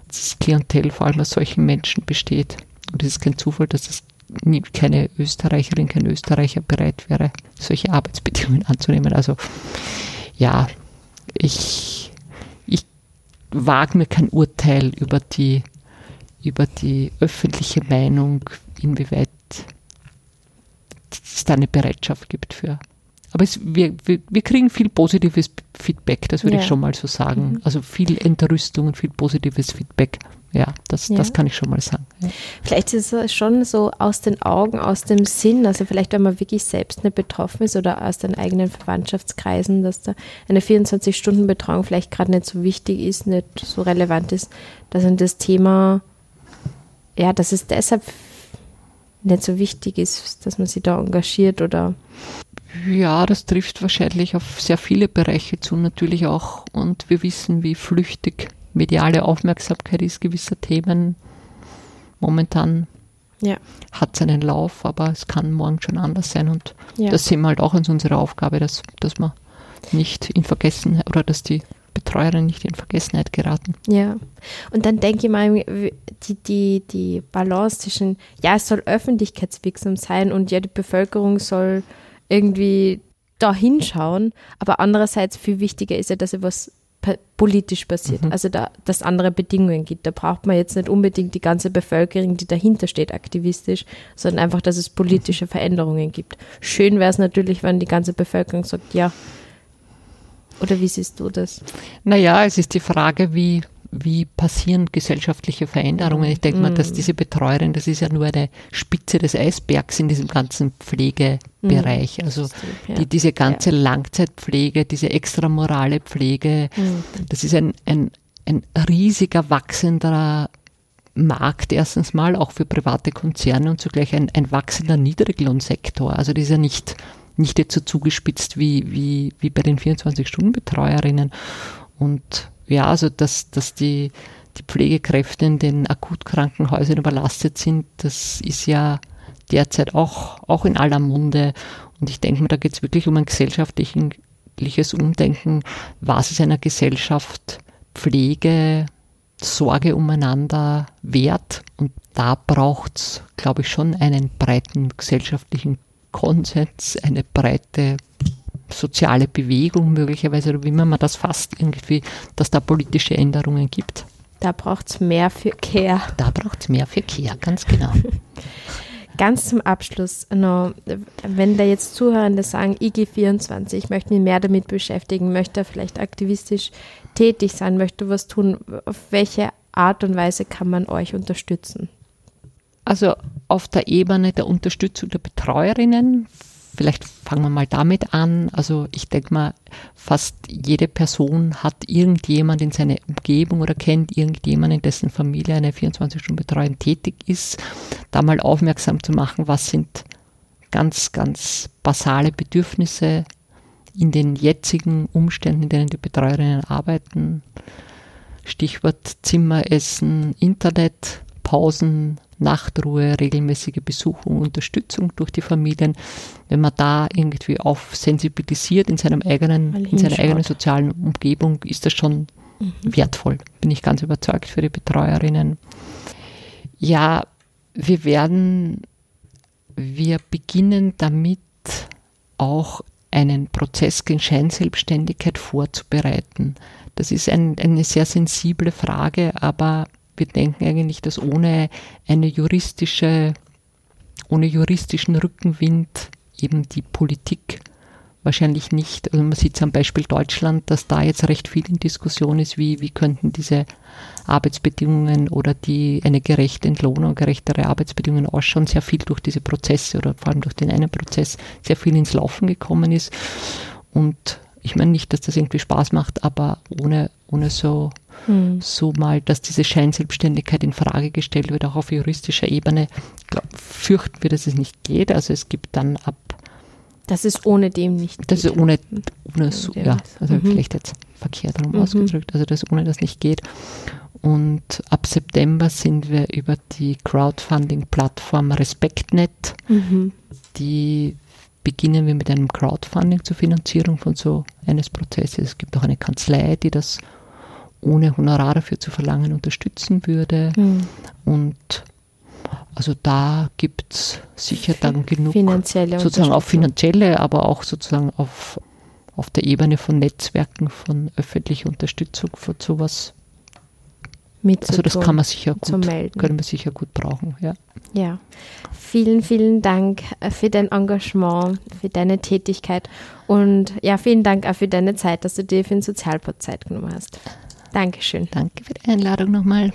Speaker 1: das Klientel vor allem aus solchen Menschen besteht. Und es ist kein Zufall, dass es keine Österreicherin, kein Österreicher bereit wäre, solche Arbeitsbedingungen anzunehmen. Also ja, ich, ich wage mir kein Urteil über die, über die öffentliche Meinung, inwieweit es da eine Bereitschaft gibt für. Aber es, wir, wir, wir kriegen viel positives Feedback, das würde ja. ich schon mal so sagen. Mhm. Also viel Entrüstung und viel positives Feedback. Ja, das, ja. das kann ich schon mal sagen. Ja.
Speaker 3: Vielleicht ist es schon so aus den Augen, aus dem Sinn, also vielleicht, wenn man wirklich selbst nicht betroffen ist oder aus den eigenen Verwandtschaftskreisen, dass da eine 24-Stunden-Betreuung vielleicht gerade nicht so wichtig ist, nicht so relevant ist, dass dann das Thema, ja, dass es deshalb nicht so wichtig ist, dass man sich da engagiert oder.
Speaker 1: Ja, das trifft wahrscheinlich auf sehr viele Bereiche zu, natürlich auch. Und wir wissen, wie flüchtig mediale Aufmerksamkeit ist gewisser Themen. Momentan ja. hat seinen Lauf, aber es kann morgen schon anders sein. Und ja. das sehen wir halt auch als unsere Aufgabe, dass, dass man nicht in Vergessen oder dass die Betreuerin nicht in Vergessenheit geraten.
Speaker 3: Ja, und dann denke ich mal, die, die, die Balance zwischen, ja, es soll öffentlichkeitswirksam sein und ja, die Bevölkerung soll irgendwie da hinschauen, aber andererseits viel wichtiger ist ja, dass etwas politisch passiert, mhm. also da, dass andere Bedingungen gibt. Da braucht man jetzt nicht unbedingt die ganze Bevölkerung, die dahinter steht, aktivistisch, sondern einfach, dass es politische Veränderungen gibt. Schön wäre es natürlich, wenn die ganze Bevölkerung sagt, ja, oder wie siehst du das?
Speaker 1: Naja, es ist die Frage, wie, wie passieren gesellschaftliche Veränderungen. Ich denke mal, dass diese Betreuerin, das ist ja nur eine Spitze des Eisbergs in diesem ganzen Pflegebereich. Also die, diese ganze Langzeitpflege, diese extramorale Pflege, das ist ein, ein, ein riesiger, wachsender Markt erstens mal, auch für private Konzerne und zugleich ein, ein wachsender Niedriglohnsektor. Also das ist ja nicht, nicht jetzt so zugespitzt wie, wie, wie bei den 24-Stunden-Betreuerinnen. Und ja, also dass, dass die, die Pflegekräfte in den Akutkrankenhäusern überlastet sind, das ist ja derzeit auch, auch in aller Munde. Und ich denke mir, da geht es wirklich um ein gesellschaftliches Umdenken. Was ist einer Gesellschaft Pflege, Sorge umeinander wert? Und da braucht es, glaube ich, schon einen breiten gesellschaftlichen Konsens, eine breite soziale Bewegung möglicherweise, oder wie man das fasst, irgendwie, dass da politische Änderungen gibt.
Speaker 3: Da braucht es mehr Verkehr.
Speaker 1: Da braucht es mehr Verkehr, ganz genau.
Speaker 3: Ganz zum Abschluss noch, wenn da jetzt Zuhörende sagen, IG24, ich möchte mich mehr damit beschäftigen, möchte vielleicht aktivistisch tätig sein, möchte was tun, auf welche Art und Weise kann man euch unterstützen?
Speaker 1: Also auf der Ebene der Unterstützung der Betreuerinnen Vielleicht fangen wir mal damit an. Also ich denke mal, fast jede Person hat irgendjemand in seiner Umgebung oder kennt irgendjemanden, in dessen Familie eine 24-Stunden-Betreuung tätig ist, da mal aufmerksam zu machen, was sind ganz, ganz basale Bedürfnisse in den jetzigen Umständen, in denen die Betreuerinnen arbeiten. Stichwort Zimmer, Essen, Internet, Pausen, Nachtruhe, regelmäßige Besuchung, Unterstützung durch die Familien. Wenn man da irgendwie auf sensibilisiert in seinem eigenen, in seiner eigenen sozialen Umgebung, ist das schon mhm. wertvoll. Bin ich ganz überzeugt für die Betreuerinnen. Ja, wir werden, wir beginnen damit auch einen Prozess gegen Scheinselbstständigkeit vorzubereiten. Das ist ein, eine sehr sensible Frage, aber wir denken eigentlich, dass ohne eine juristische, ohne juristischen Rückenwind eben die Politik wahrscheinlich nicht, also man sieht es am Beispiel Deutschland, dass da jetzt recht viel in Diskussion ist, wie, wie könnten diese Arbeitsbedingungen oder die eine gerechte Entlohnung, gerechtere Arbeitsbedingungen ausschauen, sehr viel durch diese Prozesse oder vor allem durch den einen Prozess sehr viel ins Laufen gekommen ist. Und ich meine nicht, dass das irgendwie Spaß macht, aber ohne, ohne so hm. so mal, dass diese Scheinselbstständigkeit in Frage gestellt wird, auch auf juristischer Ebene, glaub, fürchten wir, dass es nicht geht. Also es gibt dann ab.
Speaker 3: Das ist ohne dem nicht
Speaker 1: Das ist ohne, ohne so, ja, also mhm. vielleicht jetzt verkehrt darum mhm. ausgedrückt, also das ohne das nicht geht. Und ab September sind wir über die Crowdfunding-Plattform RespektNet, mhm. die beginnen wir mit einem Crowdfunding zur Finanzierung von so eines Prozesses. Es gibt auch eine Kanzlei, die das ohne Honorar dafür zu verlangen unterstützen würde. Mhm. Und also da gibt es sicher dann genug,
Speaker 3: finanzielle
Speaker 1: sozusagen auf finanzielle, aber auch sozusagen auf, auf der Ebene von Netzwerken, von öffentlicher Unterstützung für sowas. Also das kann man sicher gut, können wir sicher gut brauchen, ja.
Speaker 3: Ja, vielen, vielen Dank äh, für dein Engagement, für deine Tätigkeit und ja, vielen Dank auch für deine Zeit, dass du dir für den Sozialpod Zeit genommen hast. Dankeschön.
Speaker 1: Danke für die Einladung nochmal.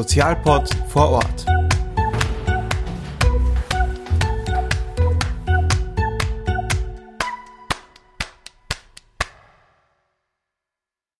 Speaker 4: Sozialpod vor Ort.